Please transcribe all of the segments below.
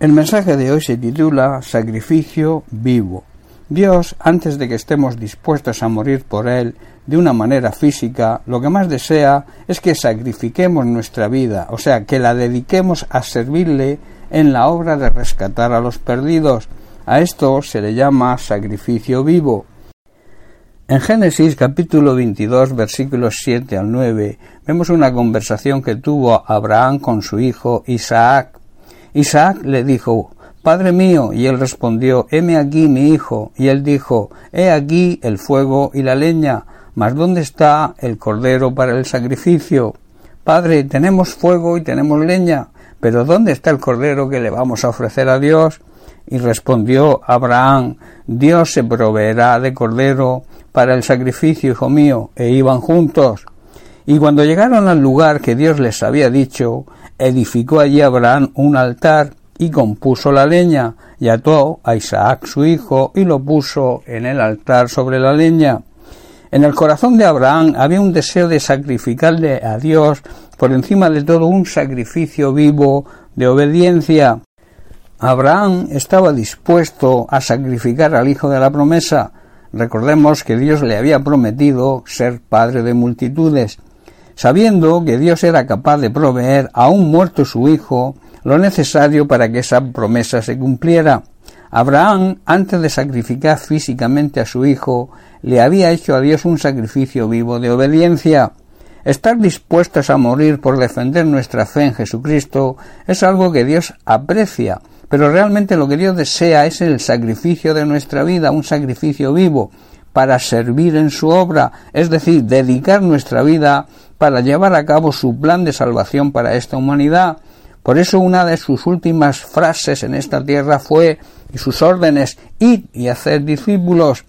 El mensaje de hoy se titula Sacrificio vivo. Dios, antes de que estemos dispuestos a morir por Él de una manera física, lo que más desea es que sacrifiquemos nuestra vida, o sea, que la dediquemos a servirle en la obra de rescatar a los perdidos. A esto se le llama sacrificio vivo. En Génesis capítulo 22 versículos 7 al 9 vemos una conversación que tuvo Abraham con su hijo Isaac. Isaac le dijo, Padre mío, y él respondió, heme aquí mi hijo, y él dijo, he aquí el fuego y la leña, mas ¿dónde está el cordero para el sacrificio? Padre, tenemos fuego y tenemos leña, pero ¿dónde está el cordero que le vamos a ofrecer a Dios? Y respondió Abraham, Dios se proveerá de cordero para el sacrificio, hijo mío, e iban juntos. Y cuando llegaron al lugar que Dios les había dicho, edificó allí Abraham un altar y compuso la leña, y ató a Isaac su hijo y lo puso en el altar sobre la leña. En el corazón de Abraham había un deseo de sacrificarle a Dios por encima de todo un sacrificio vivo de obediencia. Abraham estaba dispuesto a sacrificar al hijo de la promesa. Recordemos que Dios le había prometido ser padre de multitudes sabiendo que Dios era capaz de proveer a un muerto su hijo lo necesario para que esa promesa se cumpliera. Abraham, antes de sacrificar físicamente a su hijo, le había hecho a Dios un sacrificio vivo de obediencia. Estar dispuestos a morir por defender nuestra fe en Jesucristo es algo que Dios aprecia, pero realmente lo que Dios desea es el sacrificio de nuestra vida, un sacrificio vivo, para servir en su obra, es decir, dedicar nuestra vida para llevar a cabo su plan de salvación para esta humanidad. Por eso una de sus últimas frases en esta tierra fue y sus órdenes id y hacer discípulos.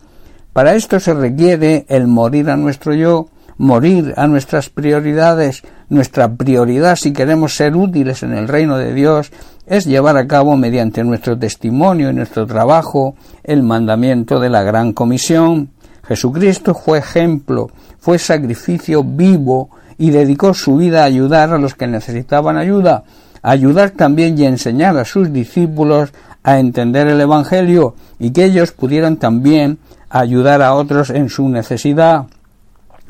Para esto se requiere el morir a nuestro yo, morir a nuestras prioridades. Nuestra prioridad si queremos ser útiles en el reino de Dios es llevar a cabo mediante nuestro testimonio y nuestro trabajo el mandamiento de la gran comisión. Jesucristo fue ejemplo, fue sacrificio vivo y dedicó su vida a ayudar a los que necesitaban ayuda, a ayudar también y enseñar a sus discípulos a entender el Evangelio y que ellos pudieran también ayudar a otros en su necesidad.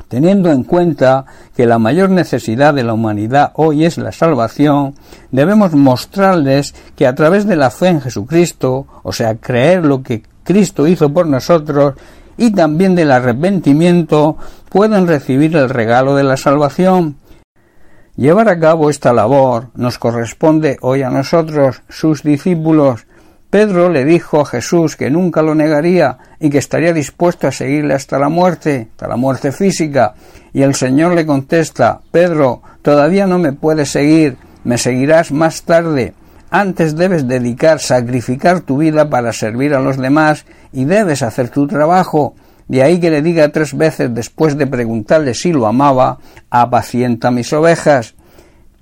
Teniendo en cuenta que la mayor necesidad de la humanidad hoy es la salvación, debemos mostrarles que a través de la fe en Jesucristo, o sea, creer lo que Cristo hizo por nosotros, y también del arrepentimiento pueden recibir el regalo de la salvación. Llevar a cabo esta labor nos corresponde hoy a nosotros, sus discípulos. Pedro le dijo a Jesús que nunca lo negaría y que estaría dispuesto a seguirle hasta la muerte, hasta la muerte física. Y el Señor le contesta Pedro, todavía no me puedes seguir, me seguirás más tarde. Antes debes dedicar, sacrificar tu vida para servir a los demás y debes hacer tu trabajo. De ahí que le diga tres veces después de preguntarle si lo amaba, apacienta mis ovejas.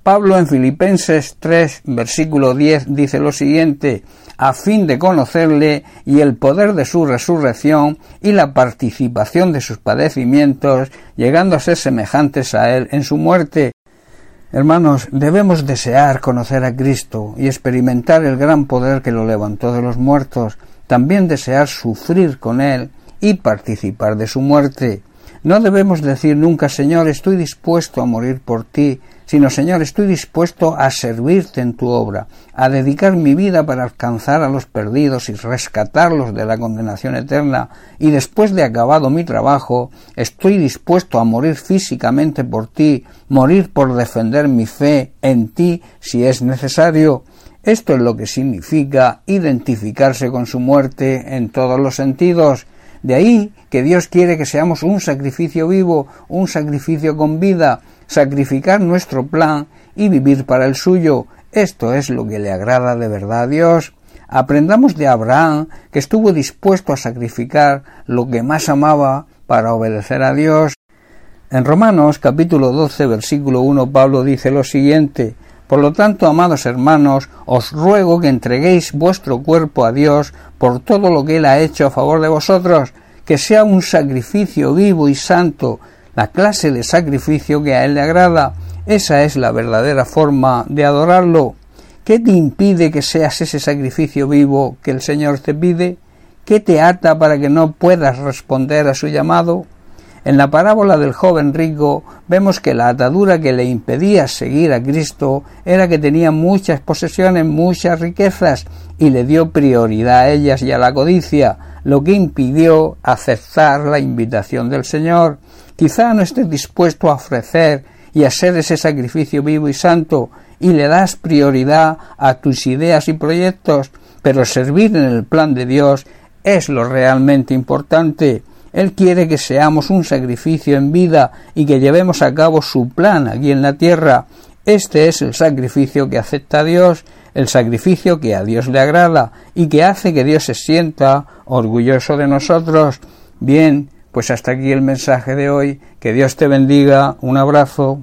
Pablo en Filipenses 3, versículo 10 dice lo siguiente, a fin de conocerle y el poder de su resurrección y la participación de sus padecimientos, llegando a ser semejantes a él en su muerte, Hermanos, debemos desear conocer a Cristo y experimentar el gran poder que lo levantó de los muertos, también desear sufrir con Él y participar de su muerte. No debemos decir nunca, Señor, estoy dispuesto a morir por ti, sino, Señor, estoy dispuesto a servirte en tu obra, a dedicar mi vida para alcanzar a los perdidos y rescatarlos de la condenación eterna, y después de acabado mi trabajo, estoy dispuesto a morir físicamente por ti, morir por defender mi fe en ti si es necesario. Esto es lo que significa identificarse con su muerte en todos los sentidos. De ahí que Dios quiere que seamos un sacrificio vivo, un sacrificio con vida, sacrificar nuestro plan y vivir para el suyo. Esto es lo que le agrada de verdad a Dios. Aprendamos de Abraham, que estuvo dispuesto a sacrificar lo que más amaba para obedecer a Dios. En Romanos capítulo 12 versículo 1 Pablo dice lo siguiente Por lo tanto, amados hermanos, os ruego que entreguéis vuestro cuerpo a Dios por todo lo que Él ha hecho a favor de vosotros, que sea un sacrificio vivo y santo, la clase de sacrificio que a Él le agrada. Esa es la verdadera forma de adorarlo. ¿Qué ¿Qué te impide que seas ese sacrificio vivo que el Señor te pide? ¿Qué te ata para que no puedas responder a su llamado? En la parábola del joven rico vemos que la atadura que le impedía seguir a Cristo era que tenía muchas posesiones, muchas riquezas y le dio prioridad a ellas y a la codicia, lo que impidió aceptar la invitación del Señor. Quizá no estés dispuesto a ofrecer y a ser ese sacrificio vivo y santo y le das prioridad a tus ideas y proyectos, pero servir en el plan de Dios es lo realmente importante. Él quiere que seamos un sacrificio en vida y que llevemos a cabo su plan aquí en la tierra. Este es el sacrificio que acepta Dios, el sacrificio que a Dios le agrada y que hace que Dios se sienta orgulloso de nosotros. Bien, pues hasta aquí el mensaje de hoy. Que Dios te bendiga. Un abrazo.